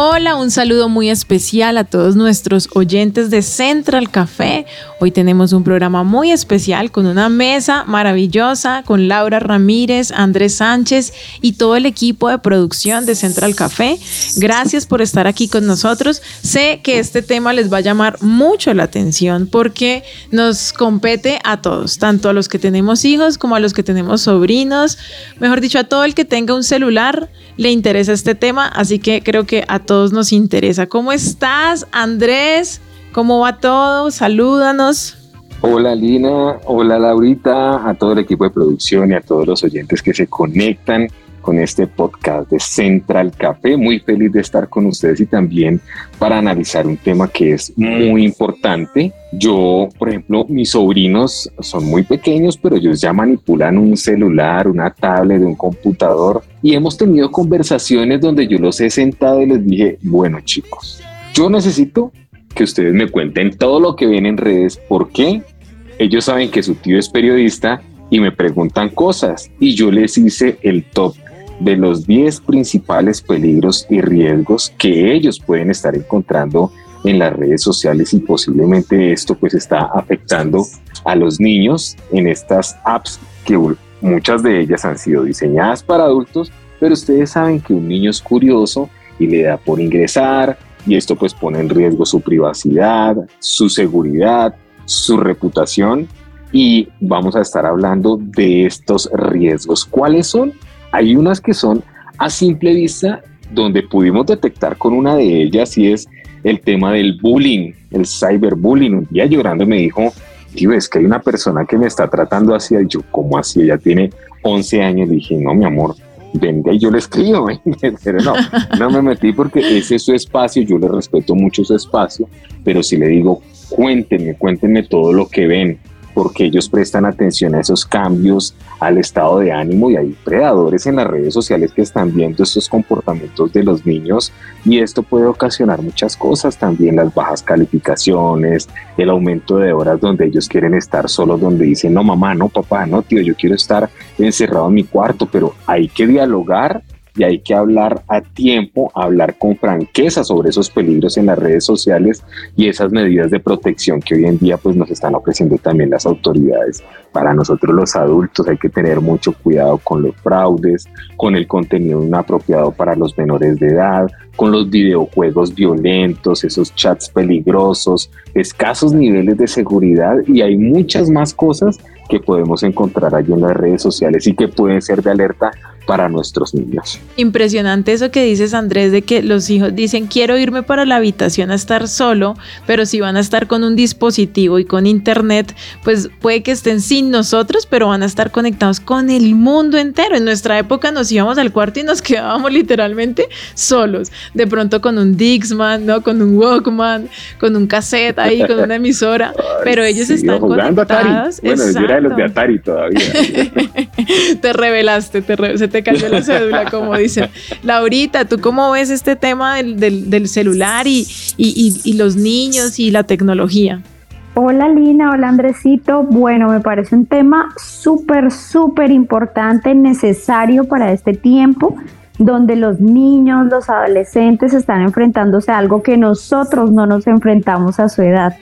Hola, un saludo muy especial a todos nuestros oyentes de Central Café. Hoy tenemos un programa muy especial con una mesa maravillosa con Laura Ramírez, Andrés Sánchez y todo el equipo de producción de Central Café. Gracias por estar aquí con nosotros. Sé que este tema les va a llamar mucho la atención porque nos compete a todos, tanto a los que tenemos hijos como a los que tenemos sobrinos. Mejor dicho, a todo el que tenga un celular le interesa este tema, así que creo que a todos nos interesa. ¿Cómo estás, Andrés? ¿Cómo va todo? Salúdanos. Hola Lina, hola Laurita, a todo el equipo de producción y a todos los oyentes que se conectan con este podcast de Central Café. Muy feliz de estar con ustedes y también para analizar un tema que es muy importante. Yo, por ejemplo, mis sobrinos son muy pequeños, pero ellos ya manipulan un celular, una tablet, un computador y hemos tenido conversaciones donde yo los he sentado y les dije, bueno chicos, yo necesito que ustedes me cuenten todo lo que ven en redes, ¿por qué? Ellos saben que su tío es periodista y me preguntan cosas y yo les hice el top de los 10 principales peligros y riesgos que ellos pueden estar encontrando en las redes sociales y posiblemente esto pues está afectando a los niños en estas apps que muchas de ellas han sido diseñadas para adultos, pero ustedes saben que un niño es curioso y le da por ingresar y esto pues pone en riesgo su privacidad, su seguridad, su reputación y vamos a estar hablando de estos riesgos. ¿Cuáles son? Hay unas que son a simple vista donde pudimos detectar con una de ellas y es el tema del bullying, el cyberbullying. Un día llorando me dijo, tío, es que hay una persona que me está tratando así. Y yo, ¿cómo así? Ella tiene 11 años. Dije, no, mi amor, venga y yo le escribo. pero no, no me metí porque ese es su espacio. Yo le respeto mucho su espacio, pero si le digo, cuéntenme, cuéntenme todo lo que ven porque ellos prestan atención a esos cambios, al estado de ánimo y hay predadores en las redes sociales que están viendo estos comportamientos de los niños y esto puede ocasionar muchas cosas también, las bajas calificaciones, el aumento de horas donde ellos quieren estar solos, donde dicen, no mamá, no papá, no tío, yo quiero estar encerrado en mi cuarto, pero hay que dialogar y hay que hablar a tiempo, hablar con franqueza sobre esos peligros en las redes sociales y esas medidas de protección que hoy en día pues nos están ofreciendo también las autoridades. Para nosotros los adultos hay que tener mucho cuidado con los fraudes, con el contenido inapropiado para los menores de edad, con los videojuegos violentos, esos chats peligrosos, escasos niveles de seguridad y hay muchas más cosas que podemos encontrar allí en las redes sociales y que pueden ser de alerta para nuestros niños. Impresionante eso que dices Andrés de que los hijos dicen quiero irme para la habitación a estar solo, pero si van a estar con un dispositivo y con internet, pues puede que estén sin nosotros, pero van a estar conectados con el mundo entero. En nuestra época nos íbamos al cuarto y nos quedábamos literalmente solos, de pronto con un Dixman, ¿no? Con un Walkman, con un cassette ahí, con una emisora, pero ellos están conectados. Bueno, yo era de los de Atari todavía. te revelaste, te se te cayó la cédula, como dicen. Laurita, ¿tú cómo ves este tema del, celular y, y los niños y la tecnología? Hola Lina, hola Andresito. Bueno, me parece un tema súper, súper importante, necesario para este tiempo donde los niños, los adolescentes están enfrentándose a algo que nosotros no nos enfrentamos a su edad,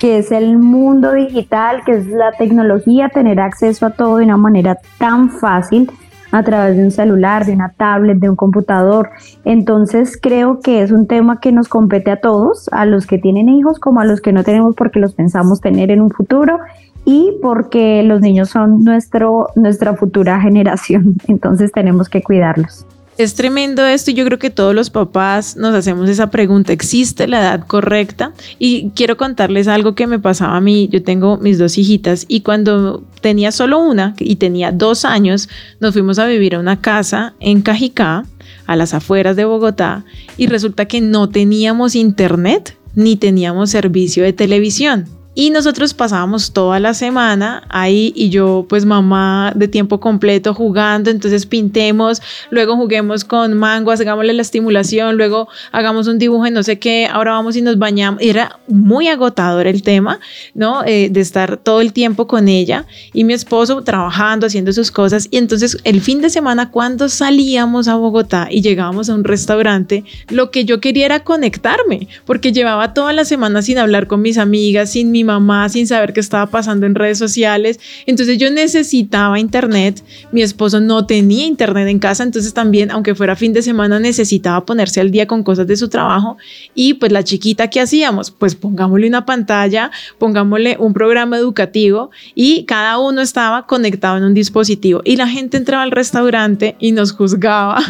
que es el mundo digital, que es la tecnología, tener acceso a todo de una manera tan fácil a través de un celular, de una tablet, de un computador. Entonces creo que es un tema que nos compete a todos, a los que tienen hijos como a los que no tenemos porque los pensamos tener en un futuro y porque los niños son nuestro, nuestra futura generación. Entonces tenemos que cuidarlos. Es tremendo esto y yo creo que todos los papás nos hacemos esa pregunta, ¿existe la edad correcta? Y quiero contarles algo que me pasaba a mí, yo tengo mis dos hijitas y cuando tenía solo una y tenía dos años, nos fuimos a vivir a una casa en Cajicá a las afueras de Bogotá y resulta que no teníamos internet ni teníamos servicio de televisión. Y nosotros pasábamos toda la semana ahí y yo pues mamá de tiempo completo jugando, entonces pintemos, luego juguemos con mango, hagámosle la estimulación, luego hagamos un dibujo en no sé qué, ahora vamos y nos bañamos. Era muy agotador el tema, ¿no? Eh, de estar todo el tiempo con ella y mi esposo trabajando, haciendo sus cosas. Y entonces el fin de semana cuando salíamos a Bogotá y llegábamos a un restaurante, lo que yo quería era conectarme, porque llevaba toda la semana sin hablar con mis amigas, sin mi mamá sin saber qué estaba pasando en redes sociales. Entonces yo necesitaba internet, mi esposo no tenía internet en casa, entonces también, aunque fuera fin de semana, necesitaba ponerse al día con cosas de su trabajo. Y pues la chiquita, ¿qué hacíamos? Pues pongámosle una pantalla, pongámosle un programa educativo y cada uno estaba conectado en un dispositivo. Y la gente entraba al restaurante y nos juzgaba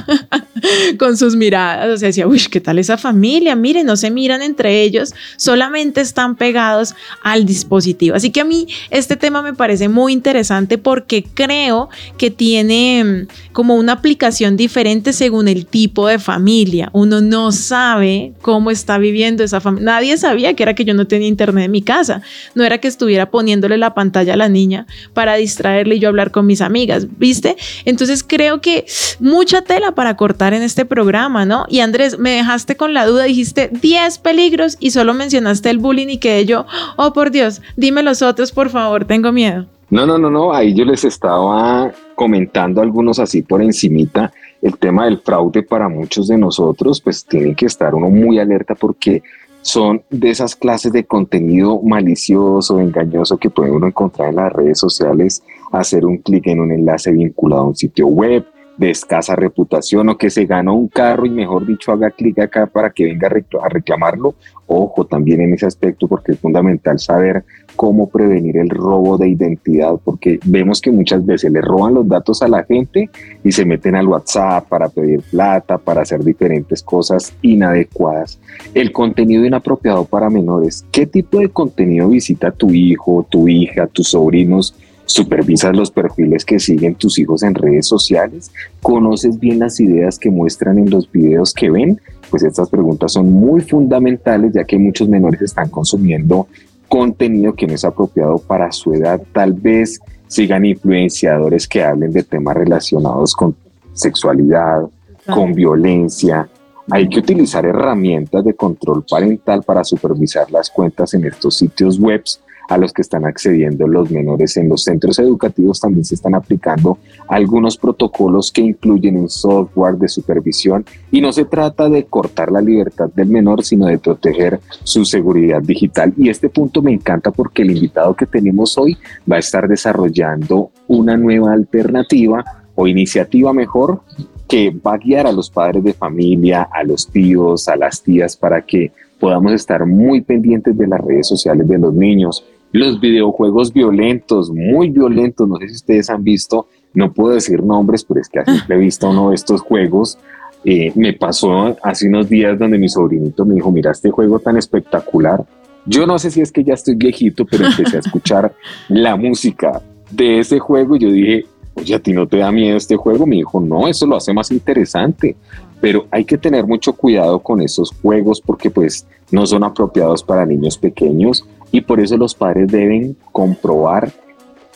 con sus miradas. O sea, decía, uy, ¿qué tal esa familia? Miren, no se miran entre ellos, solamente están pegados al dispositivo. Así que a mí este tema me parece muy interesante porque creo que tiene mm, como una aplicación diferente según el tipo de familia. Uno no sabe cómo está viviendo esa familia. Nadie sabía que era que yo no tenía internet en mi casa. No era que estuviera poniéndole la pantalla a la niña para distraerle y yo hablar con mis amigas, ¿viste? Entonces creo que mucha tela para cortar en este programa, ¿no? Y Andrés, me dejaste con la duda, dijiste 10 peligros y solo mencionaste el bullying y que yo, por Dios, dime los otros, por favor, tengo miedo. No, no, no, no, ahí yo les estaba comentando algunos así por encimita. El tema del fraude para muchos de nosotros, pues tiene que estar uno muy alerta porque son de esas clases de contenido malicioso, engañoso que puede uno encontrar en las redes sociales, hacer un clic en un enlace vinculado a un sitio web de escasa reputación o que se ganó un carro y mejor dicho haga clic acá para que venga a reclamarlo. Ojo también en ese aspecto porque es fundamental saber cómo prevenir el robo de identidad porque vemos que muchas veces le roban los datos a la gente y se meten al WhatsApp para pedir plata, para hacer diferentes cosas inadecuadas. El contenido inapropiado para menores. ¿Qué tipo de contenido visita tu hijo, tu hija, tus sobrinos? ¿Supervisas los perfiles que siguen tus hijos en redes sociales? ¿Conoces bien las ideas que muestran en los videos que ven? Pues estas preguntas son muy fundamentales ya que muchos menores están consumiendo contenido que no es apropiado para su edad. Tal vez sigan influenciadores que hablen de temas relacionados con sexualidad, con violencia. Hay que utilizar herramientas de control parental para supervisar las cuentas en estos sitios web a los que están accediendo los menores en los centros educativos también se están aplicando algunos protocolos que incluyen un software de supervisión y no se trata de cortar la libertad del menor, sino de proteger su seguridad digital. Y este punto me encanta porque el invitado que tenemos hoy va a estar desarrollando una nueva alternativa o iniciativa mejor que va a guiar a los padres de familia, a los tíos, a las tías para que podamos estar muy pendientes de las redes sociales de los niños. Los videojuegos violentos, muy violentos, no sé si ustedes han visto, no puedo decir nombres, pero es que a simple vista uno de estos juegos eh, me pasó hace unos días donde mi sobrinito me dijo, mira este juego tan espectacular. Yo no sé si es que ya estoy viejito, pero empecé a escuchar la música de ese juego y yo dije, oye, ¿a ti no te da miedo este juego? Me dijo, no, eso lo hace más interesante pero hay que tener mucho cuidado con esos juegos porque pues no son apropiados para niños pequeños y por eso los padres deben comprobar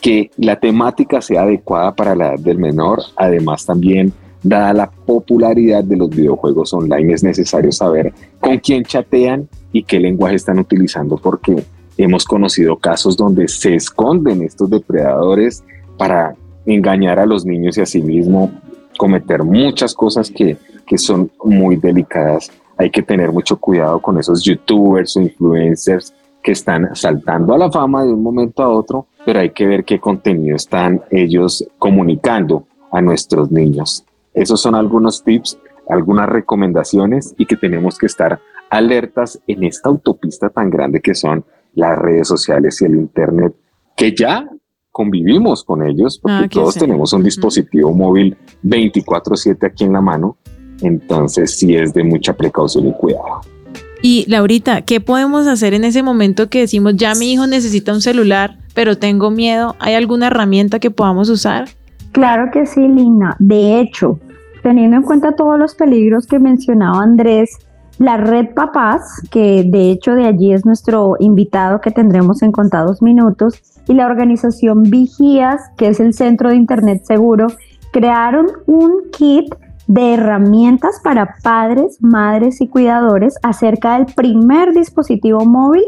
que la temática sea adecuada para la edad del menor. Además también, dada la popularidad de los videojuegos online, es necesario saber con quién chatean y qué lenguaje están utilizando porque hemos conocido casos donde se esconden estos depredadores para engañar a los niños y a sí mismo cometer muchas cosas que que son muy delicadas. Hay que tener mucho cuidado con esos youtubers o influencers que están saltando a la fama de un momento a otro, pero hay que ver qué contenido están ellos comunicando a nuestros niños. Esos son algunos tips, algunas recomendaciones y que tenemos que estar alertas en esta autopista tan grande que son las redes sociales y el Internet, que ya convivimos con ellos, porque ah, todos tenemos un dispositivo móvil 24/7 aquí en la mano entonces sí es de mucha precaución y cuidado. Y Laurita, ¿qué podemos hacer en ese momento que decimos, ya mi hijo necesita un celular, pero tengo miedo? ¿Hay alguna herramienta que podamos usar? Claro que sí, Lina. De hecho, teniendo en cuenta todos los peligros que mencionaba Andrés, la red Papás, que de hecho de allí es nuestro invitado que tendremos en contados minutos, y la organización Vigías, que es el Centro de Internet Seguro, crearon un kit de herramientas para padres, madres y cuidadores acerca del primer dispositivo móvil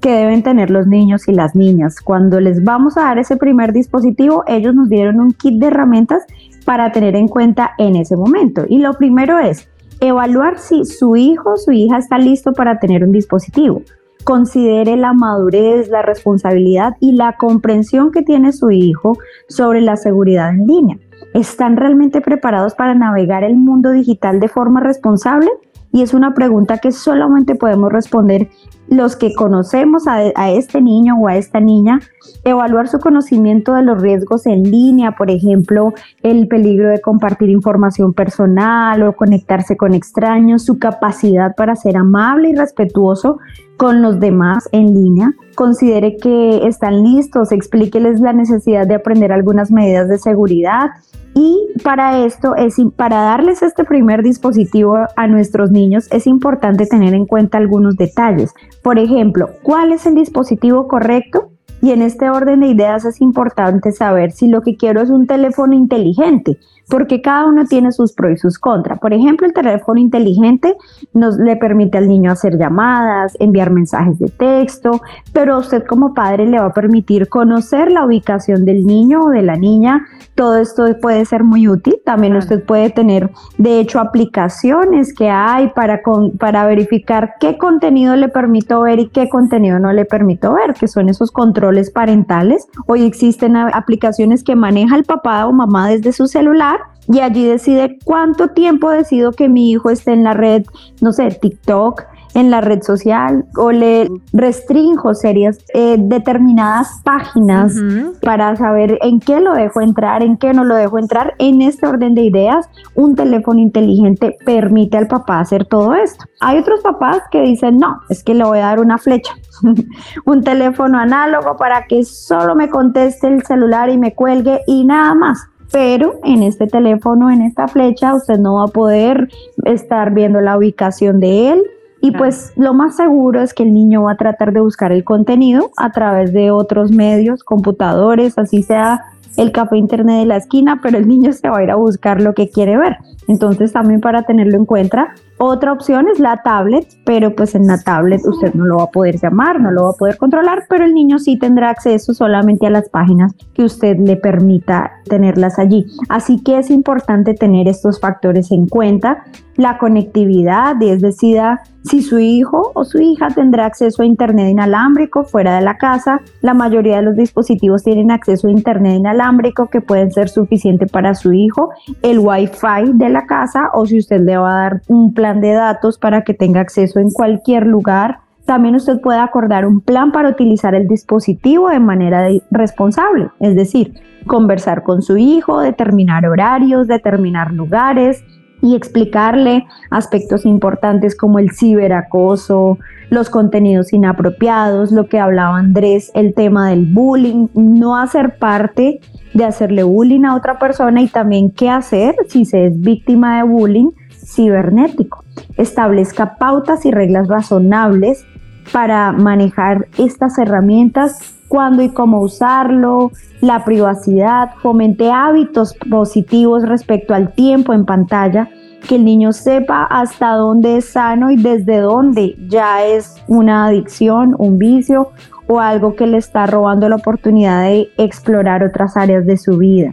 que deben tener los niños y las niñas. Cuando les vamos a dar ese primer dispositivo, ellos nos dieron un kit de herramientas para tener en cuenta en ese momento. Y lo primero es evaluar si su hijo o su hija está listo para tener un dispositivo. Considere la madurez, la responsabilidad y la comprensión que tiene su hijo sobre la seguridad en línea. ¿Están realmente preparados para navegar el mundo digital de forma responsable? Y es una pregunta que solamente podemos responder los que conocemos a, este niño o a esta niña, evaluar su conocimiento de los riesgos en línea, por ejemplo, el peligro de compartir información personal o conectarse con extraños, su capacidad para ser amable y respetuoso con los demás en línea. Considere que están listos, explíqueles la necesidad de aprender algunas medidas de seguridad y para esto, es, para darles este primer dispositivo a nuestros niños, es importante tener en cuenta algunos detalles. Por ejemplo, ¿cuál es el dispositivo correcto? Y en este orden de ideas es importante saber si lo que quiero es un teléfono inteligente, porque cada uno tiene sus pros y sus contras. Por ejemplo, el teléfono inteligente nos le permite al niño hacer llamadas, enviar mensajes de texto, pero a usted como padre le va a permitir conocer la ubicación del niño o de la niña. Todo esto puede ser muy útil. También usted puede tener, de hecho, aplicaciones que hay para, para verificar qué contenido le permito ver y qué contenido no le permito ver, que son esos controles parentales. Hoy existen aplicaciones que maneja el papá o mamá desde su celular y allí decide cuánto tiempo decido que mi hijo esté en la red, no sé, TikTok, en la red social o le restringo series eh, determinadas páginas para saber en qué lo dejo entrar, en qué no lo dejo entrar. En este orden de ideas, un teléfono inteligente permite al papá hacer todo esto. Hay otros papás que dicen, no, es que le voy a dar una flecha, un teléfono análogo para que solo me conteste el celular y me cuelgue y nada más pero en este teléfono, en esta flecha, usted no va a poder estar viendo la ubicación de él. Y pues lo más seguro es que el niño va a tratar de buscar el contenido a través de otros medios, computadores, así sea el café internet de la esquina, pero el niño se va a ir a buscar lo que quiere ver. Entonces también para tenerlo en cuenta, otra opción es la tablet, pero pues en la tablet usted no lo va a poder llamar, no lo va a poder controlar, pero el niño sí tendrá acceso solamente a las páginas que usted le permita tenerlas allí. Así que es importante tener estos factores en cuenta. La conectividad, es decir, si su hijo o su hija tendrá acceso a Internet inalámbrico fuera de la casa, la mayoría de los dispositivos tienen acceso a Internet inalámbrico que pueden ser suficiente para su hijo, el Wi-Fi de la casa o si usted le va a dar un plan de datos para que tenga acceso en cualquier lugar. También usted puede acordar un plan para utilizar el dispositivo de manera responsable, es decir, conversar con su hijo, determinar horarios, determinar lugares, y explicarle aspectos importantes como el ciberacoso, los contenidos inapropiados, lo que hablaba Andrés, el tema del bullying, no hacer parte de hacerle bullying a otra persona y también qué hacer si se es víctima de bullying cibernético. Establezca pautas y reglas razonables para manejar estas herramientas, cuándo y cómo usarlo, la privacidad, fomente hábitos positivos respecto al tiempo en pantalla, que el niño sepa hasta dónde es sano y desde dónde ya es una adicción, un vicio o algo que le está robando la oportunidad de explorar otras áreas de su vida.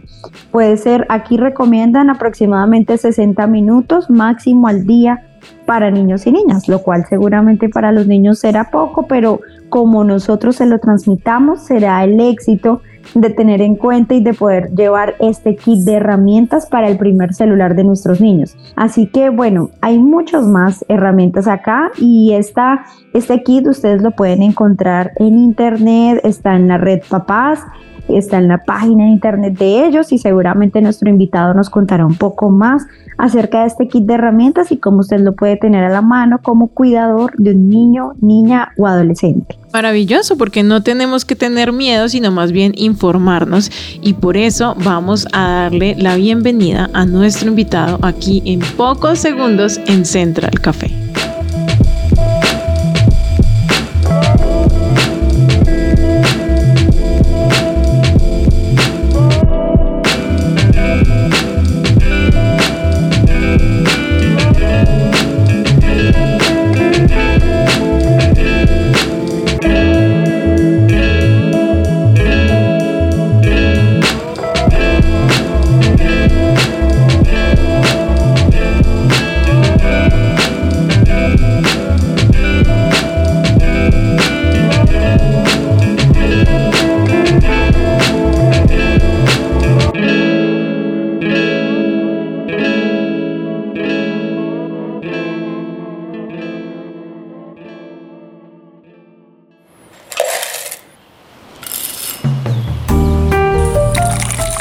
Puede ser, aquí recomiendan aproximadamente 60 minutos máximo al día para niños y niñas, lo cual seguramente para los niños será poco, pero como nosotros se lo transmitamos, será el éxito de tener en cuenta y de poder llevar este kit de herramientas para el primer celular de nuestros niños. Así que bueno, hay muchas más herramientas acá y esta, este kit ustedes lo pueden encontrar en internet, está en la red Papás está en la página de internet de ellos y seguramente nuestro invitado nos contará un poco más acerca de este kit de herramientas y cómo usted lo puede tener a la mano como cuidador de un niño, niña o adolescente. Maravilloso, porque no tenemos que tener miedo, sino más bien informarnos y por eso vamos a darle la bienvenida a nuestro invitado aquí en pocos segundos en Central Café.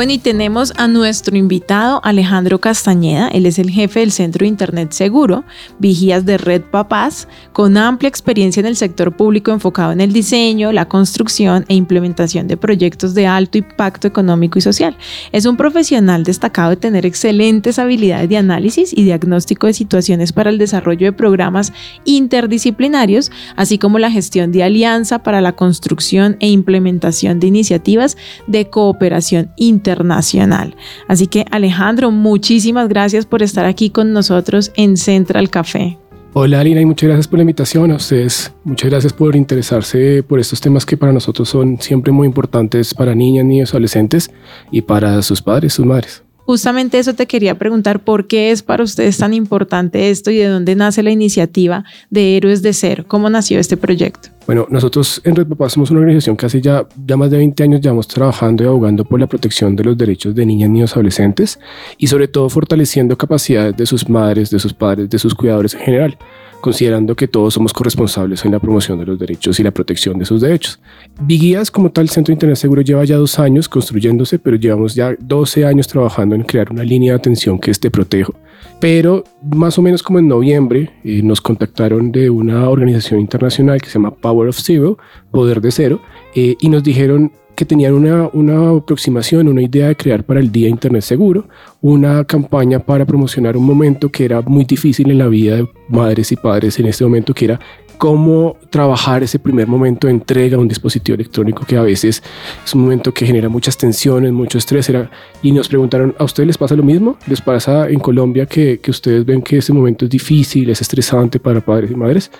Bueno, y tenemos a nuestro invitado Alejandro Castañeda. Él es el jefe del Centro de Internet Seguro, Vigías de Red Papás, con amplia experiencia en el sector público enfocado en el diseño, la construcción e implementación de proyectos de alto impacto económico y social. Es un profesional destacado de tener excelentes habilidades de análisis y diagnóstico de situaciones para el desarrollo de programas interdisciplinarios, así como la gestión de alianza para la construcción e implementación de iniciativas de cooperación internacional internacional. Así que Alejandro, muchísimas gracias por estar aquí con nosotros en Central Café. Hola Alina y muchas gracias por la invitación a ustedes. Muchas gracias por interesarse por estos temas que para nosotros son siempre muy importantes para niñas, niños, adolescentes y para sus padres, sus madres. Justamente eso te quería preguntar, ¿por qué es para ustedes tan importante esto y de dónde nace la iniciativa de Héroes de Cero? ¿Cómo nació este proyecto? Bueno, nosotros en Red Papá somos una organización que hace ya, ya más de 20 años llevamos trabajando y abogando por la protección de los derechos de niñas, niños, adolescentes y sobre todo fortaleciendo capacidades de sus madres, de sus padres, de sus cuidadores en general considerando que todos somos corresponsables en la promoción de los derechos y la protección de sus derechos. Biguías, como tal, Centro de Internet Seguro lleva ya dos años construyéndose, pero llevamos ya 12 años trabajando en crear una línea de atención que esté protejo. Pero más o menos como en noviembre eh, nos contactaron de una organización internacional que se llama Power of Zero, Poder de Cero, eh, y nos dijeron que tenían una, una aproximación, una idea de crear para el Día Internet Seguro, una campaña para promocionar un momento que era muy difícil en la vida de madres y padres en este momento, que era cómo trabajar ese primer momento de entrega a un dispositivo electrónico que a veces es un momento que genera muchas tensiones, mucho estrés. Era, y nos preguntaron, ¿a ustedes les pasa lo mismo? ¿Les pasa en Colombia que, que ustedes ven que ese momento es difícil, es estresante para padres y madres?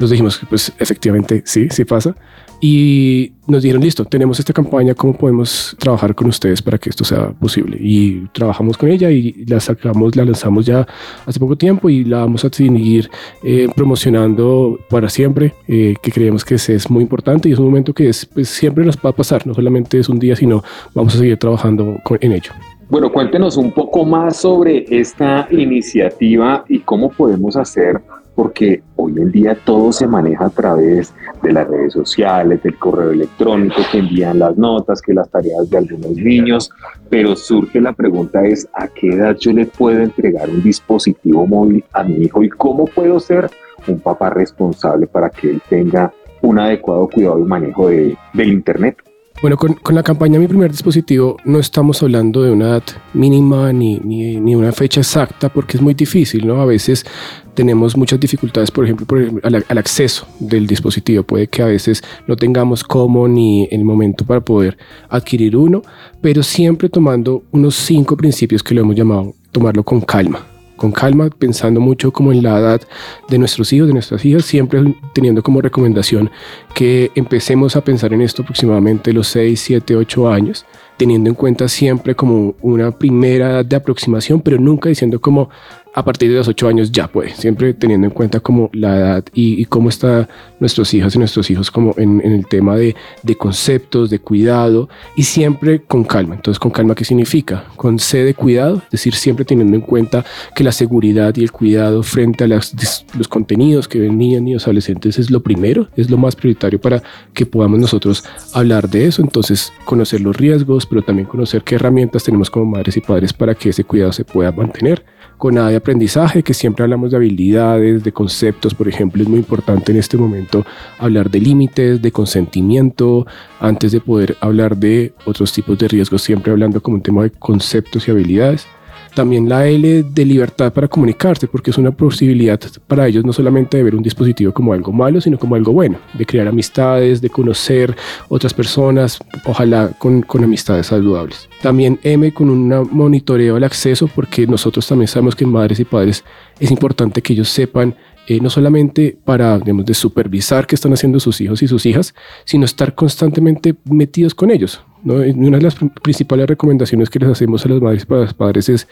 Nos dijimos que pues efectivamente sí, sí pasa y nos dijeron, listo, tenemos esta campaña, ¿cómo podemos trabajar con ustedes para que esto sea posible? Y trabajamos con ella y la sacamos, la lanzamos ya hace poco tiempo y la vamos a seguir eh, promocionando para siempre, eh, que creemos que es, muy importante y es un momento que es, pues, siempre nos va a pasar, no solamente es un día, sino vamos a seguir trabajando en ello. Bueno, cuéntenos un poco más sobre esta iniciativa y cómo podemos hacer porque hoy en día todo se maneja a través de las redes sociales, del correo electrónico que envían las notas, que las tareas de algunos niños, pero surge la pregunta es a qué edad yo le puedo entregar un dispositivo móvil a mi hijo y cómo puedo ser un papá responsable para que él tenga un adecuado cuidado y manejo de, del Internet. Bueno, con, la campaña Mi primer dispositivo no estamos hablando de una edad mínima ni, ni, ni, una fecha exacta porque es muy difícil, ¿no? A veces tenemos muchas dificultades, por ejemplo, por al, al, acceso del dispositivo. Puede que a veces no tengamos cómo ni el momento para poder adquirir uno, pero siempre tomando unos cinco principios que lo hemos llamado tomarlo con calma con calma, pensando mucho como en la edad de nuestros hijos, de nuestras hijas, siempre teniendo como recomendación que empecemos a pensar en esto aproximadamente los 6, 7, 8 años, teniendo en cuenta siempre como una primera edad de aproximación, pero nunca diciendo como a partir de los ocho años ya puede, siempre teniendo en cuenta como la edad y, cómo están nuestros hijas y nuestros hijos como en, el tema de, de, conceptos, de cuidado y siempre con calma. Entonces, con calma, ¿qué significa? Con C de cuidado, es decir, siempre teniendo en cuenta que la seguridad y el cuidado frente a las, los contenidos que ven niñas, niños, adolescentes es lo primero, es lo más prioritario para que podamos nosotros hablar de eso. Entonces, conocer los riesgos, pero también conocer qué herramientas tenemos como madres y padres para que ese cuidado se pueda mantener con nada de aprendizaje, que siempre hablamos de habilidades, de conceptos, por ejemplo, es muy importante en este momento hablar de límites, de consentimiento, antes de poder hablar de otros tipos de riesgos, siempre hablando como un tema de conceptos y habilidades. También la L de libertad para comunicarse, porque es una posibilidad para ellos no solamente de ver un dispositivo como algo malo, sino como algo bueno, de crear amistades, de conocer otras personas, ojalá con, con amistades saludables. También M con un monitoreo al acceso, porque nosotros también sabemos que madres y padres es importante que ellos sepan eh, no solamente para, digamos, de supervisar qué están haciendo sus hijos y sus hijas, sino estar constantemente metidos con ellos. Una de las principales recomendaciones que les hacemos a las madres y a los padres es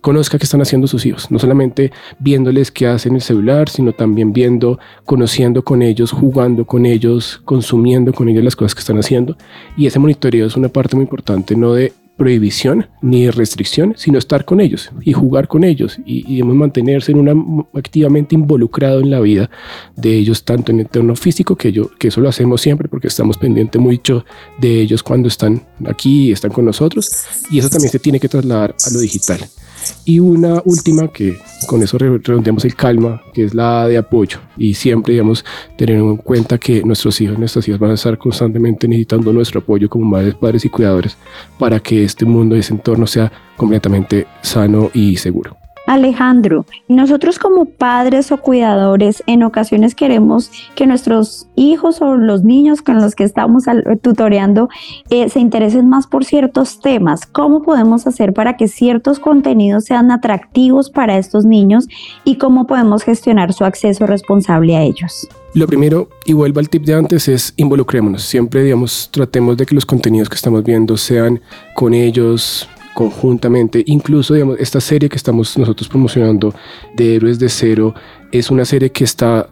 conozca qué están haciendo sus hijos, no solamente viéndoles qué hacen en el celular, sino también viendo, conociendo con ellos, jugando con ellos, consumiendo con ellos las cosas que están haciendo. Y ese monitoreo es una parte muy importante, no de prohibición ni restricción, sino estar con ellos y jugar con ellos y, mantenerse en una, activamente involucrado en la vida de ellos, tanto en el entorno físico, que, yo, que eso lo hacemos siempre porque estamos pendientes mucho de ellos cuando están aquí y están con nosotros, y eso también se tiene que trasladar a lo digital. Y una última que con eso redondeamos el calma, que es la de apoyo. Y siempre, digamos, tener en cuenta que nuestros hijos nuestras hijas van a estar constantemente necesitando nuestro apoyo como madres, padres y cuidadores para que este mundo y ese entorno sea completamente sano y seguro. Alejandro, nosotros como padres o cuidadores en ocasiones queremos que nuestros hijos o los niños con los que estamos tutoreando eh, se interesen más por ciertos temas. ¿Cómo podemos hacer para que ciertos contenidos sean atractivos para estos niños y cómo podemos gestionar su acceso responsable a ellos? Lo primero, y vuelvo al tip de antes, es involucrémonos. Siempre, digamos, tratemos de que los contenidos que estamos viendo sean con ellos, conjuntamente. Incluso, digamos, esta serie que estamos nosotros promocionando de Héroes de Cero es una serie que está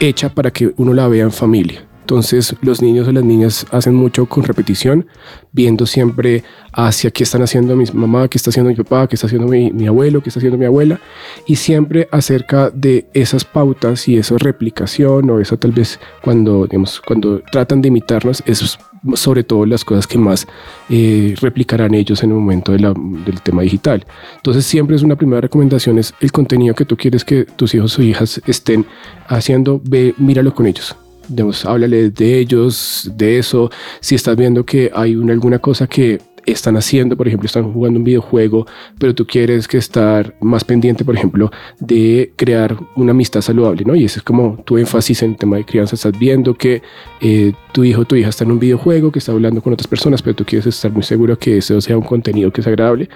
hecha para que uno la vea en familia. Entonces los niños o las niñas hacen mucho con repetición, viendo siempre hacia qué están haciendo mi mamá, qué está haciendo mi papá, qué está haciendo mi, abuelo, qué está haciendo mi abuela, y siempre acerca de esas pautas y esa replicación o eso tal vez cuando, digamos, cuando tratan de imitarnos, es sobre todo las cosas que más eh, replicarán ellos en el momento del tema digital. Entonces siempre es una primera recomendación, es el contenido que tú quieres que tus hijos o hijas estén haciendo, ve, míralo con ellos digamos, háblale de ellos, de eso. Si estás viendo que hay una, alguna cosa que están haciendo, por ejemplo, están jugando un videojuego, pero tú quieres que estar más pendiente, por ejemplo, de crear una amistad saludable, ¿no? Y ese es como tu énfasis en el tema de crianza, estás viendo que eh, tu hijo o tu hija está en un videojuego, que está hablando con otras personas, pero tú quieres estar muy seguro que eso sea un contenido que es agradable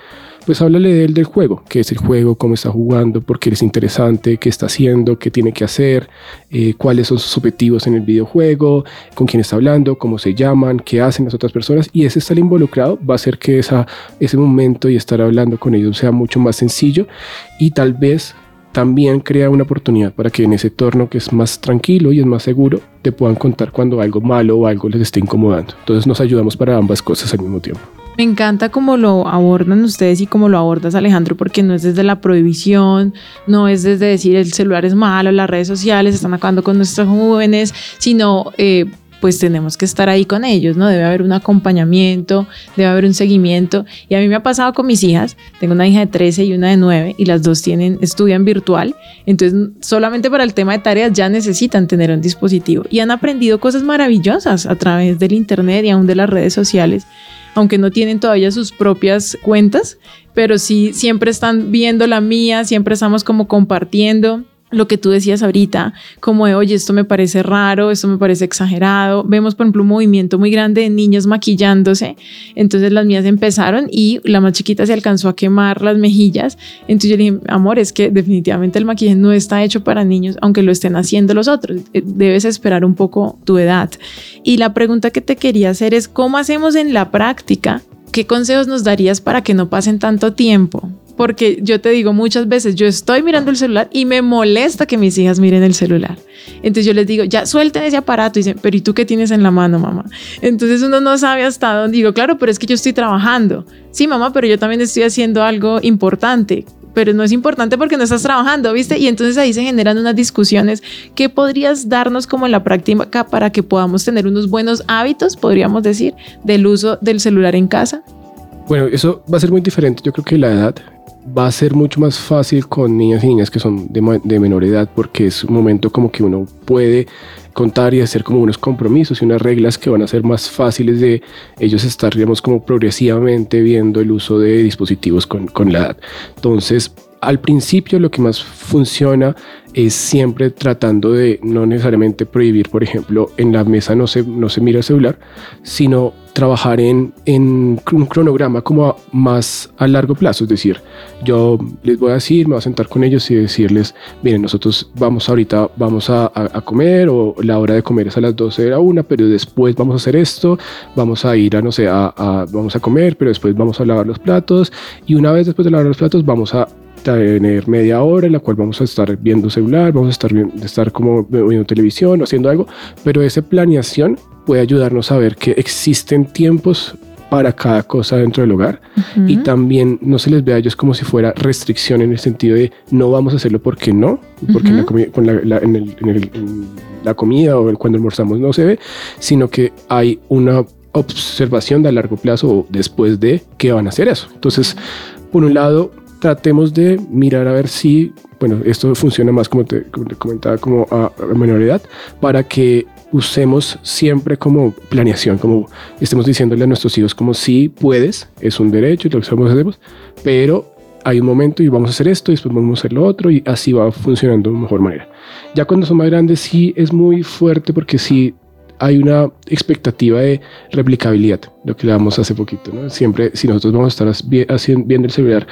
pues háblale de él del juego, qué es el juego, cómo está jugando, por qué es interesante, qué está haciendo, qué tiene que hacer, eh, cuáles son sus objetivos en el videojuego, con quién está hablando, cómo se llaman, qué hacen las otras personas y ese estar involucrado va a hacer que esa, ese momento y estar hablando con ellos sea mucho más sencillo y tal vez también crea una oportunidad para que en ese entorno que es más tranquilo y es más seguro te puedan contar cuando algo malo o algo les esté incomodando. Entonces nos ayudamos para ambas cosas al mismo tiempo. Me encanta cómo lo abordan ustedes y cómo lo abordas Alejandro, porque no es desde la prohibición, no es desde decir el celular es malo, las redes sociales están acabando con nuestros jóvenes, sino eh, pues tenemos que estar ahí con ellos, ¿no? Debe haber un acompañamiento, debe haber un seguimiento. Y a mí me ha pasado con mis hijas, tengo una hija de 13 y una de 9 y las dos tienen, estudian virtual, entonces solamente para el tema de tareas ya necesitan tener un dispositivo y han aprendido cosas maravillosas a través del Internet y aún de las redes sociales aunque no tienen todavía sus propias cuentas, pero sí siempre están viendo la mía, siempre estamos como compartiendo lo que tú decías ahorita, como de, oye, esto me parece raro, esto me parece exagerado. Vemos, por ejemplo, un movimiento muy grande de niños maquillándose. Entonces las mías empezaron y la más chiquita se alcanzó a quemar las mejillas. Entonces yo dije, amor, es que definitivamente el maquillaje no está hecho para niños, aunque lo estén haciendo los otros. Eh, debes esperar un poco tu edad. Y la pregunta que te quería hacer es, ¿cómo hacemos en la práctica ¿qué consejos nos darías para que no pasen tanto tiempo porque yo te digo muchas veces, yo estoy mirando el celular y me molesta que mis hijas miren el celular. Entonces yo les digo, ya suelten ese aparato y dicen, pero ¿y tú qué tienes en la mano, mamá? Entonces uno no sabe hasta dónde. Digo, claro, pero es que yo estoy trabajando. Sí, mamá, pero yo también estoy haciendo algo importante pero no es importante porque no estás trabajando, ¿viste? Y entonces ahí se generan unas discusiones. ¿Qué podrías darnos como en la práctica para que podamos tener unos buenos hábitos, podríamos decir, del uso del celular en casa? Bueno, eso va a ser muy diferente. Yo creo que la edad va a ser mucho más fácil con niñas y niñas que son de, menor edad porque es un momento como que uno puede contar y hacer como unos compromisos y unas reglas que van a ser más fáciles de ellos estar, digamos, como progresivamente viendo el uso de dispositivos con, con la edad. Entonces, al principio lo que más funciona es siempre tratando de no necesariamente prohibir, por ejemplo, en la mesa no se, no se mira el celular, sino trabajar en, en un cronograma como más a largo plazo. Es decir, yo les voy a decir, me voy a sentar con ellos y decirles, miren, nosotros vamos ahorita, vamos a, a, comer o la hora de comer es a las 12 de la una, pero después vamos a hacer esto, vamos a ir a, no sé, a, a, vamos a comer, pero después vamos a lavar los platos y una vez después de lavar los platos vamos a tener media hora en la cual vamos a estar viendo celular, vamos a estar, estar como viendo televisión o haciendo algo, pero esa planeación puede ayudarnos a ver que existen tiempos para cada cosa dentro del hogar y también no se les ve a ellos como si fuera restricción en el sentido de no vamos a hacerlo porque no, porque en, la la, en, el, en, la comida o cuando almorzamos no se ve, sino que hay una observación de a largo plazo o después de que van a hacer eso. Entonces, por un lado, tratemos de mirar a ver si, bueno, esto funciona más como te, comentaba, como a, menor edad, para que usemos siempre como planeación, como estemos diciéndole a nuestros hijos como si puedes, es un derecho y lo que hacemos, pero hay un momento y vamos a hacer esto y después vamos a hacer lo otro y así va funcionando de mejor manera. Ya cuando son más grandes sí es muy fuerte porque sí hay una expectativa de replicabilidad, lo que le damos hace poquito, ¿no? Siempre, si nosotros vamos a estar viendo el celular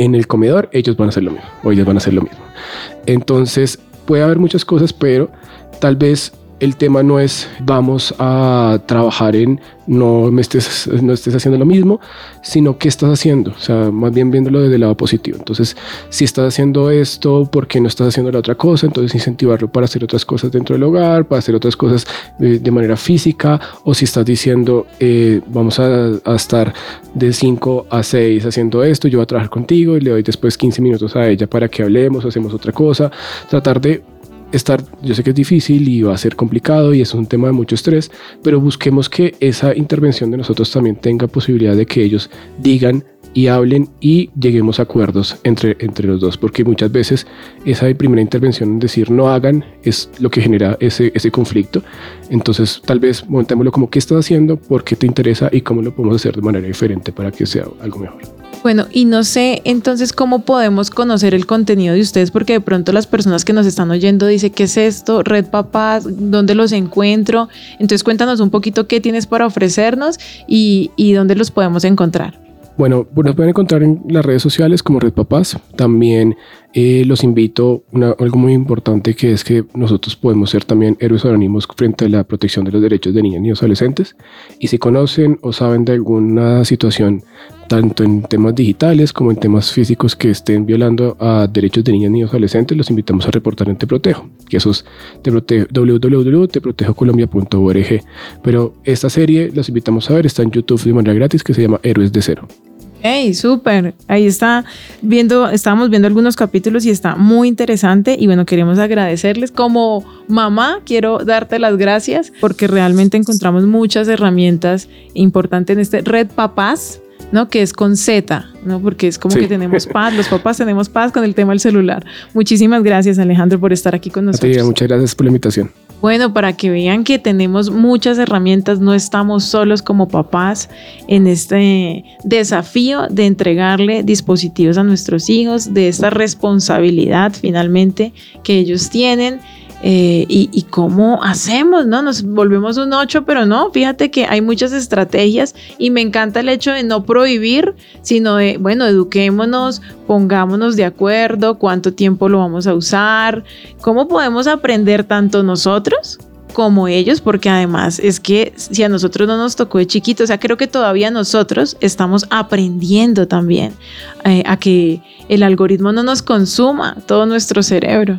en el comedor, ellos van a hacer lo mismo, o ellos van a hacer lo mismo. Entonces, puede haber muchas cosas, pero tal vez el tema no es vamos a trabajar en no me estés, no estés haciendo lo mismo, sino qué estás haciendo. O sea, más bien viéndolo desde el lado positivo. Entonces, si estás haciendo esto, ¿por qué no estás haciendo la otra cosa? Entonces, incentivarlo para hacer otras cosas dentro del hogar, para hacer otras cosas de, manera física. O si estás diciendo, eh, vamos a, a, estar de 5 a 6 haciendo esto, yo voy a trabajar contigo y le doy después 15 minutos a ella para que hablemos, hacemos otra cosa. Tratar de estar, yo sé que es difícil y va a ser complicado y es un tema de mucho estrés, pero busquemos que esa intervención de nosotros también tenga posibilidad de que ellos digan y hablen y lleguemos a acuerdos entre, entre los dos, porque muchas veces esa primera intervención, en decir no hagan, es lo que genera ese, ese conflicto. Entonces, tal vez montémoslo como qué estás haciendo, por qué te interesa y cómo lo podemos hacer de manera diferente para que sea algo mejor. Bueno, y no sé entonces cómo podemos conocer el contenido de ustedes, porque de pronto las personas que nos están oyendo dicen, ¿qué es esto? Red Papás, ¿dónde los encuentro? Entonces cuéntanos un poquito qué tienes para ofrecernos y, dónde los podemos encontrar. Bueno, pues nos pueden encontrar en las redes sociales como Red Papás. También eh, los invito a algo muy importante que es que nosotros podemos ser también héroes anónimos frente a la protección de los derechos de niñas y adolescentes. Y si conocen o saben de alguna situación, tanto en temas digitales como en temas físicos que estén violando a derechos de niñas y adolescentes, los invitamos a reportar en Te Protejo, que eso es www.teprotejocolombia.org. Pero esta serie los invitamos a ver, está en YouTube de manera gratis, que se llama Héroes de Cero. Hey, súper. Ahí está viendo, estábamos viendo algunos capítulos y está muy interesante. Y bueno, queremos agradecerles. Como mamá, quiero darte las gracias porque realmente encontramos muchas herramientas importantes en este Red Papás, ¿no? Que es con Z, ¿no? Porque es como que tenemos paz, los papás tenemos paz con el tema del celular. Muchísimas gracias, Alejandro, por estar aquí con nosotros. muchas gracias por la invitación. Bueno, para que vean que tenemos muchas herramientas, no estamos solos como papás en este desafío de entregarle dispositivos a nuestros hijos, de esta responsabilidad finalmente que ellos tienen eh, y, cómo hacemos, ¿no? Nos volvemos un 8, pero no, fíjate que hay muchas estrategias y me encanta el hecho de no prohibir, sino de, bueno, eduquémonos, pongámonos de acuerdo, cuánto tiempo lo vamos a usar, cómo podemos aprender tanto nosotros como ellos, porque además es que si a nosotros no nos tocó de chiquitos, o sea, creo que todavía nosotros estamos aprendiendo también eh, a que el algoritmo no nos consuma todo nuestro cerebro.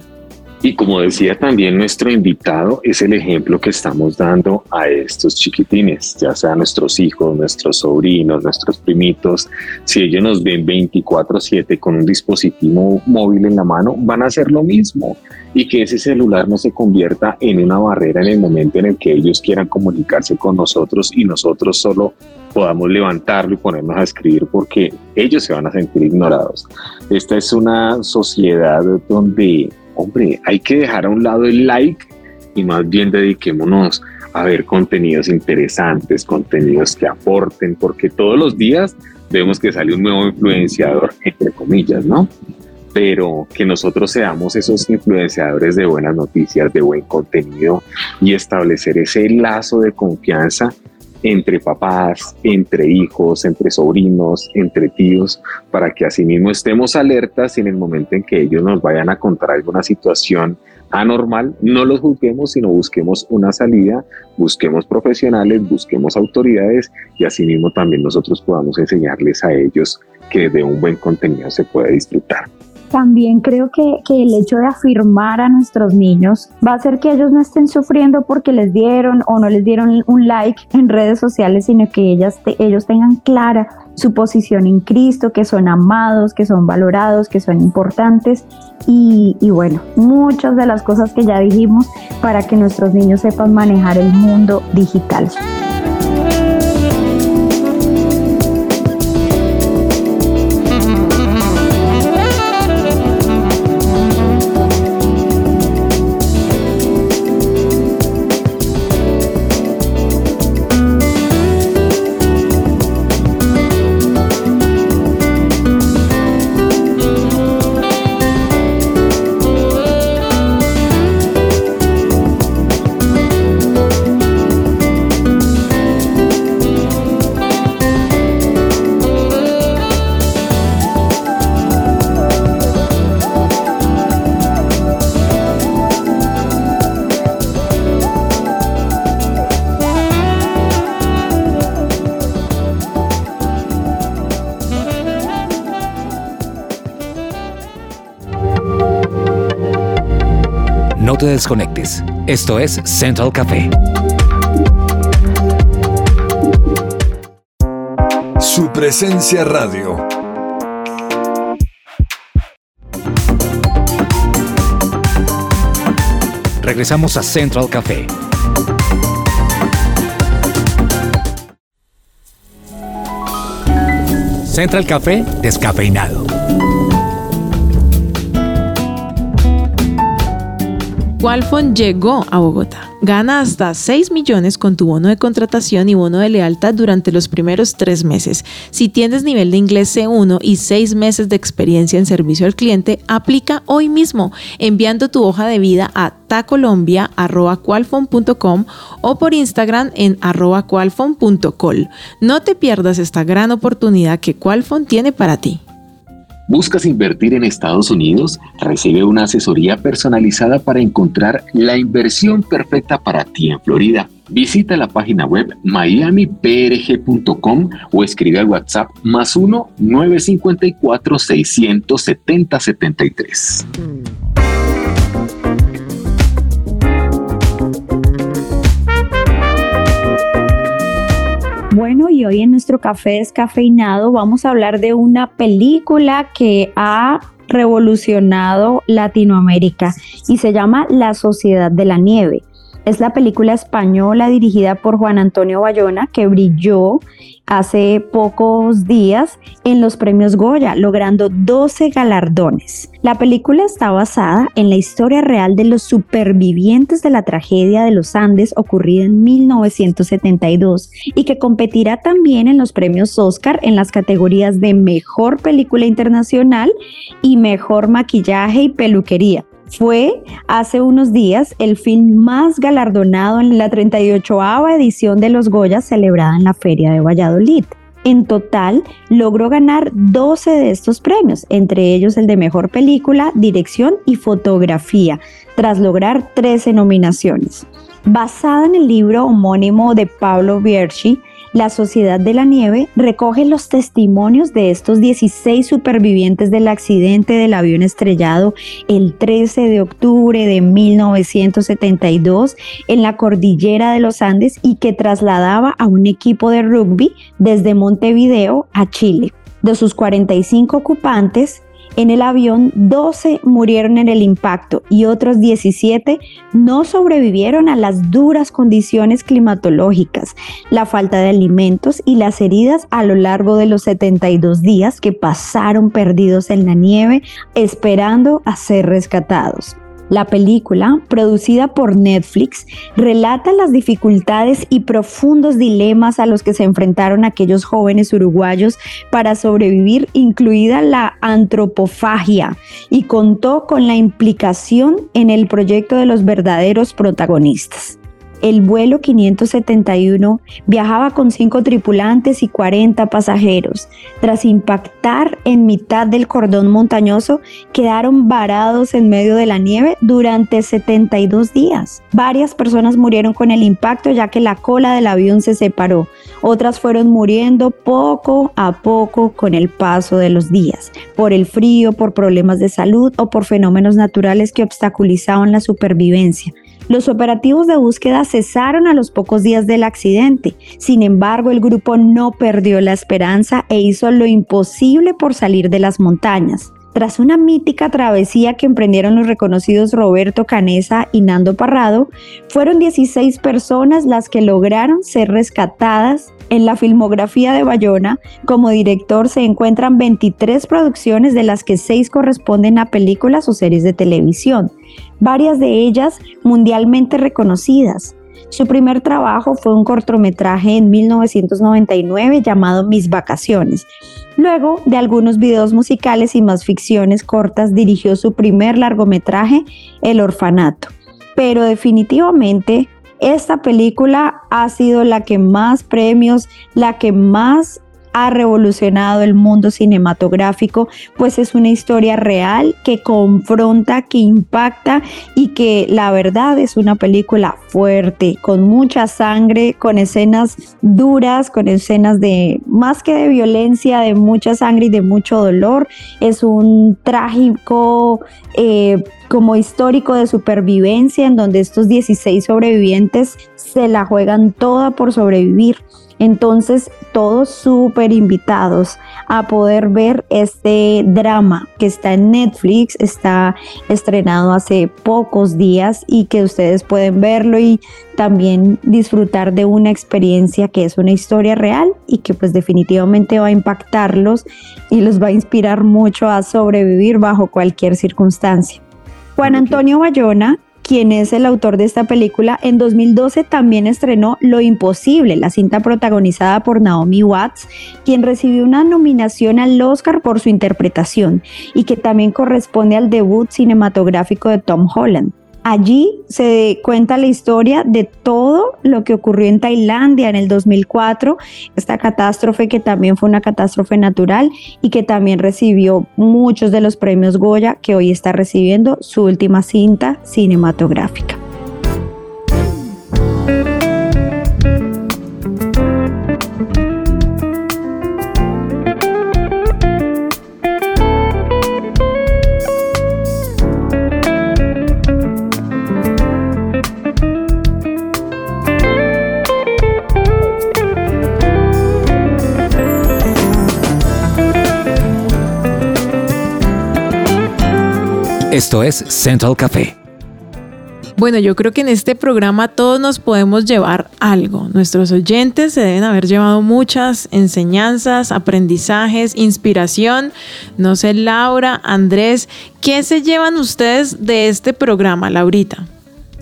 Y como decía también nuestro invitado, es el ejemplo que estamos dando a estos chiquitines, ya sea nuestros hijos, nuestros sobrinos, nuestros primitos. Si ellos nos ven 24/7 con un dispositivo móvil en la mano, van a hacer lo mismo. Y que ese celular no se convierta en una barrera en el momento en el que ellos quieran comunicarse con nosotros y nosotros solo podamos levantarlo y ponernos a escribir porque ellos se van a sentir ignorados. Esta es una sociedad donde hombre, hay que dejar a un lado el like y más bien dediquémonos a ver contenidos interesantes, contenidos que aporten, porque todos los días vemos que sale un nuevo influenciador, entre comillas, ¿no? Pero que nosotros seamos esos influenciadores de buenas noticias, de buen contenido y establecer ese lazo de confianza entre papás, entre hijos, entre sobrinos, entre tíos, para que asimismo estemos alertas en el momento en que ellos nos vayan a contar alguna situación anormal, no los juzguemos, sino busquemos una salida, busquemos profesionales, busquemos autoridades y asimismo también nosotros podamos enseñarles a ellos que de un buen contenido se puede disfrutar. También creo que, que, el hecho de afirmar a nuestros niños va a hacer que ellos no estén sufriendo porque les dieron o no les dieron un like en redes sociales, sino que ellas ellos tengan clara su posición en Cristo, que son amados, que son valorados, que son importantes y, y bueno, muchas de las cosas que ya dijimos para que nuestros niños sepan manejar el mundo digital. Desconectes. Esto es Central Café. Su presencia radio. Regresamos a Central Café. Central Café descafeinado. Qualfon llegó a Bogotá. Gana hasta 6 millones con tu bono de contratación y bono de lealtad durante los primeros tres meses. Si tienes nivel de inglés C1 y 6 meses de experiencia en servicio al cliente, aplica hoy mismo enviando tu hoja de vida a tacolombia.qualfon.com o por Instagram en qualfon.col. No te pierdas esta gran oportunidad que Qualfon tiene para ti. ¿Buscas invertir en Estados Unidos? Recibe una asesoría personalizada para encontrar la inversión perfecta para ti en Florida. Visita la página web miamiprg.com o escribe al WhatsApp más 1 hoy en nuestro café descafeinado vamos a hablar de una película que ha revolucionado Latinoamérica y se llama La Sociedad de la Nieve. Es la película española dirigida por Juan Antonio Bayona que brilló hace pocos días en los premios Goya, logrando 12 galardones. La película está basada en la historia real de los supervivientes de la tragedia de los Andes ocurrida en 1972 y que competirá también en los premios Oscar en las categorías de Mejor Película Internacional y Mejor Maquillaje y Peluquería fue hace unos días el film más galardonado en la 38ª edición de los Goya celebrada en la Feria de Valladolid. En total, logró ganar 12 de estos premios, entre ellos el de Mejor Película, Dirección y Fotografía, tras lograr 13 nominaciones. Basada en el libro homónimo de Pablo Bierchi, la Sociedad de la Nieve recoge los testimonios de estos 16 supervivientes del accidente del avión estrellado el 13 de octubre de 1972 en la cordillera de los Andes y que trasladaba a un equipo de rugby desde Montevideo a Chile. De sus 45 ocupantes, en el avión, 12 murieron en el impacto y otros 17 no sobrevivieron a las duras condiciones climatológicas, la falta de alimentos y las heridas a lo largo de los 72 días que pasaron perdidos en la nieve esperando a ser rescatados. La película, producida por Netflix, relata las dificultades y profundos dilemas a los que se enfrentaron aquellos jóvenes uruguayos para sobrevivir, incluida la antropofagia, y contó con la implicación en el proyecto de los verdaderos protagonistas. El vuelo 571 viajaba con cinco tripulantes y 40 pasajeros. Tras impactar en mitad del cordón montañoso, quedaron varados en medio de la nieve durante 72 días. Varias personas murieron con el impacto ya que la cola del avión se separó. Otras fueron muriendo poco a poco con el paso de los días, por el frío, por problemas de salud o por fenómenos naturales que obstaculizaban la supervivencia. Los operativos de búsqueda cesaron a los pocos días del accidente. Sin embargo, el grupo no perdió la esperanza e hizo lo imposible por salir de las montañas. Tras una mítica travesía que emprendieron los reconocidos Roberto Canesa y Nando Parrado, fueron 16 personas las que lograron ser rescatadas. En la filmografía de Bayona, como director se encuentran 23 producciones de las que 6 corresponden a películas o series de televisión varias de ellas mundialmente reconocidas. Su primer trabajo fue un cortometraje en 1999 llamado Mis Vacaciones. Luego de algunos videos musicales y más ficciones cortas, dirigió su primer largometraje, El Orfanato. Pero definitivamente esta película ha sido la que más premios, la que más ha revolucionado el mundo cinematográfico, pues es una historia real que confronta, que impacta y que la verdad es una película fuerte, con mucha sangre, con escenas duras, con escenas de más que de violencia, de mucha sangre y de mucho dolor. Es un trágico eh, como histórico de supervivencia en donde estos 16 sobrevivientes se la juegan toda por sobrevivir. Entonces, todos súper invitados a poder ver este drama que está en Netflix, está estrenado hace pocos días y que ustedes pueden verlo y también disfrutar de una experiencia que es una historia real y que pues definitivamente va a impactarlos y los va a inspirar mucho a sobrevivir bajo cualquier circunstancia. Juan Antonio Bayona quien es el autor de esta película, en 2012 también estrenó Lo Imposible, la cinta protagonizada por Naomi Watts, quien recibió una nominación al Oscar por su interpretación y que también corresponde al debut cinematográfico de Tom Holland. Allí se cuenta la historia de todo lo que ocurrió en Tailandia en el 2004, esta catástrofe que también fue una catástrofe natural y que también recibió muchos de los premios Goya que hoy está recibiendo su última cinta cinematográfica. Esto es Central Café. Bueno, yo creo que en este programa todos nos podemos llevar algo. Nuestros oyentes se deben haber llevado muchas enseñanzas, aprendizajes, inspiración. No sé, Laura, Andrés, ¿qué se llevan ustedes de este programa, Laurita?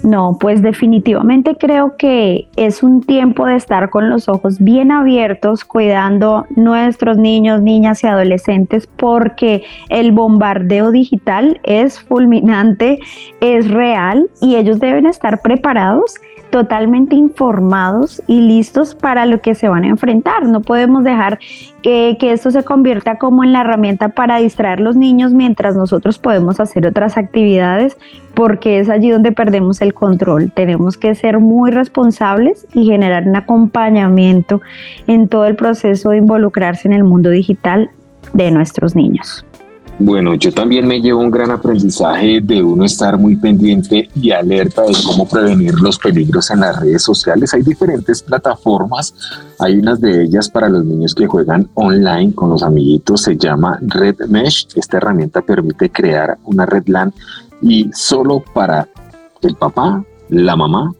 No, pues definitivamente creo que es un tiempo de estar con los ojos bien abiertos, cuidando nuestros niños, niñas y adolescentes, porque el bombardeo digital es fulminante, es real y ellos deben estar preparados totalmente informados y listos para lo que se van a enfrentar. No podemos dejar que, que, esto se convierta como en la herramienta para distraer los niños mientras nosotros podemos hacer otras actividades, porque es allí donde perdemos el control. Tenemos que ser muy responsables y generar un acompañamiento en todo el proceso de involucrarse en el mundo digital de nuestros niños. Bueno, yo también me llevo un gran aprendizaje de uno estar muy pendiente y alerta de cómo prevenir los peligros en las redes sociales. Hay diferentes plataformas, hay unas de ellas para los niños que juegan online con los amiguitos, se llama Red Mesh. Esta herramienta permite crear una red LAN y solo para el papá, la mamá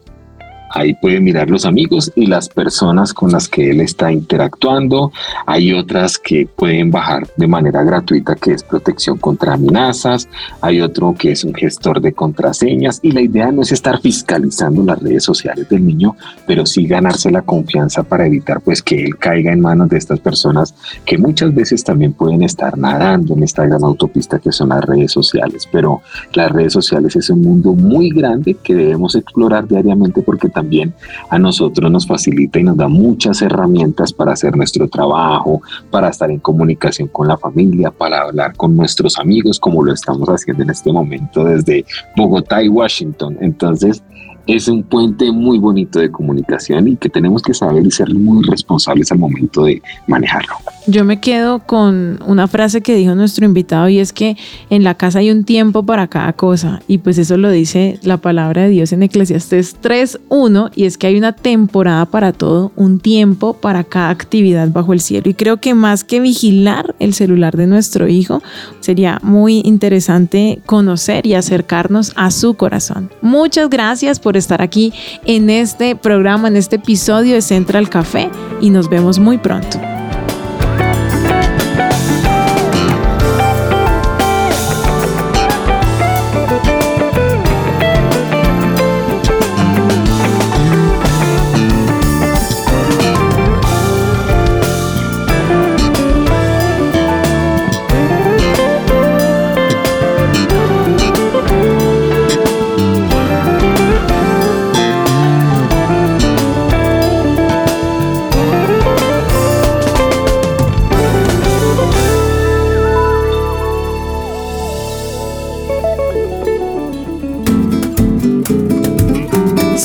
Ahí puede mirar los amigos y las personas con las que él está interactuando. Hay otras que pueden bajar de manera gratuita, que es protección contra amenazas. Hay otro que es un gestor de contraseñas. Y la idea no es estar fiscalizando las redes sociales del niño, pero sí ganarse la confianza para evitar pues que él caiga en manos de estas personas que muchas veces también pueden estar nadando en esta gran autopista que son las redes sociales. Pero las redes sociales es un mundo muy grande que debemos explorar diariamente porque también a nosotros nos facilita y nos da muchas herramientas para hacer nuestro trabajo, para estar en comunicación con la familia, para hablar con nuestros amigos, como lo estamos haciendo en este momento desde Bogotá y Washington. Entonces, es un puente muy bonito de comunicación y que tenemos que saber y ser muy responsables al momento de manejarlo. Yo me quedo con una frase que dijo nuestro invitado y es que en la casa hay un tiempo para cada cosa y pues eso lo dice la palabra de Dios en Eclesiastes 3.1 y es que hay una temporada para todo, un tiempo para cada actividad bajo el cielo y creo que más que vigilar el celular de nuestro hijo sería muy interesante conocer y acercarnos a su corazón. Muchas gracias por estar aquí en este programa, en este episodio de Central Café y nos vemos muy pronto.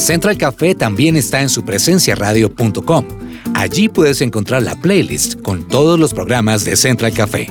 Central Café también está en su presencia radio.com. Allí puedes encontrar la playlist con todos los programas de Central Café.